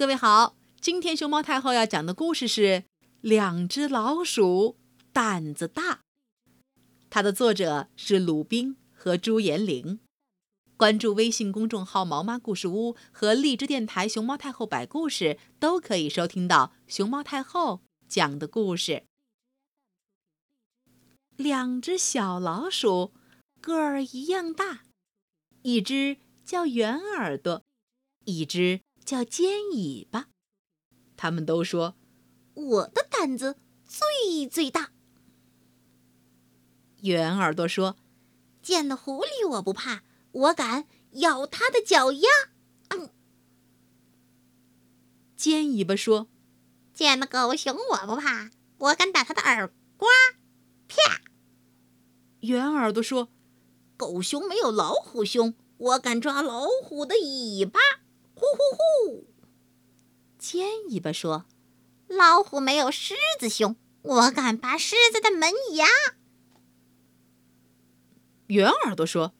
各位好，今天熊猫太后要讲的故事是《两只老鼠胆子大》，它的作者是鲁冰和朱延玲。关注微信公众号“毛妈故事屋”和荔枝电台“熊猫太后摆故事”，都可以收听到熊猫太后讲的故事。两只小老鼠个儿一样大，一只叫圆耳朵，一只。叫尖尾巴，他们都说我的胆子最最大。圆耳朵说：“见了狐狸我不怕，我敢咬它的脚丫。”嗯。尖尾巴说：“见了狗熊我不怕，我敢打它的耳刮。”啪。圆耳朵说：“狗熊没有老虎凶，我敢抓老虎的尾巴。”呼呼呼！尖尾巴说：“老虎没有狮子凶，我敢拔狮子的门牙。”圆耳朵说：“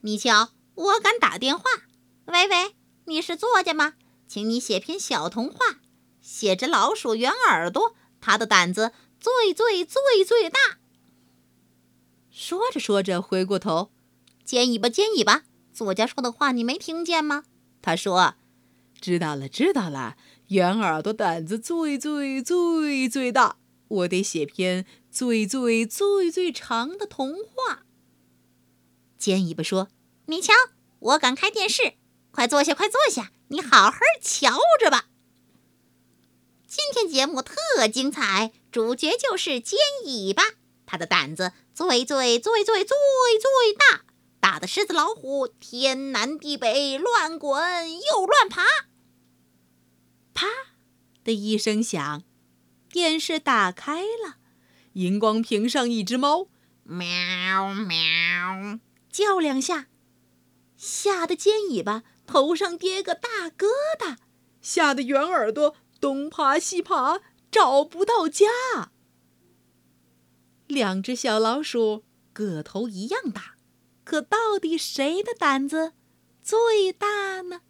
你瞧，我敢打电话。喂喂，你是作家吗？请你写篇小童话，写着老鼠圆耳朵，它的胆子最最最最大。”说着说着，回过头，尖尾巴，尖尾巴，作家说的话你没听见吗？他说：“知道了，知道了。圆耳朵胆子最最最最大，我得写篇最最最最长的童话。”尖尾巴说：“你瞧，我敢开电视，快坐下，快坐下，你好好瞧着吧。今天节目特精彩，主角就是尖尾巴，他的胆子最最最最最最大。”打的狮子老虎天南地北乱滚又乱爬，啪的一声响，电视打开了，荧光屏上一只猫喵喵叫两下，吓得尖尾巴头上跌个大疙瘩，吓得圆耳朵东爬西爬找不到家。两只小老鼠个头一样大。可到底谁的胆子最大呢？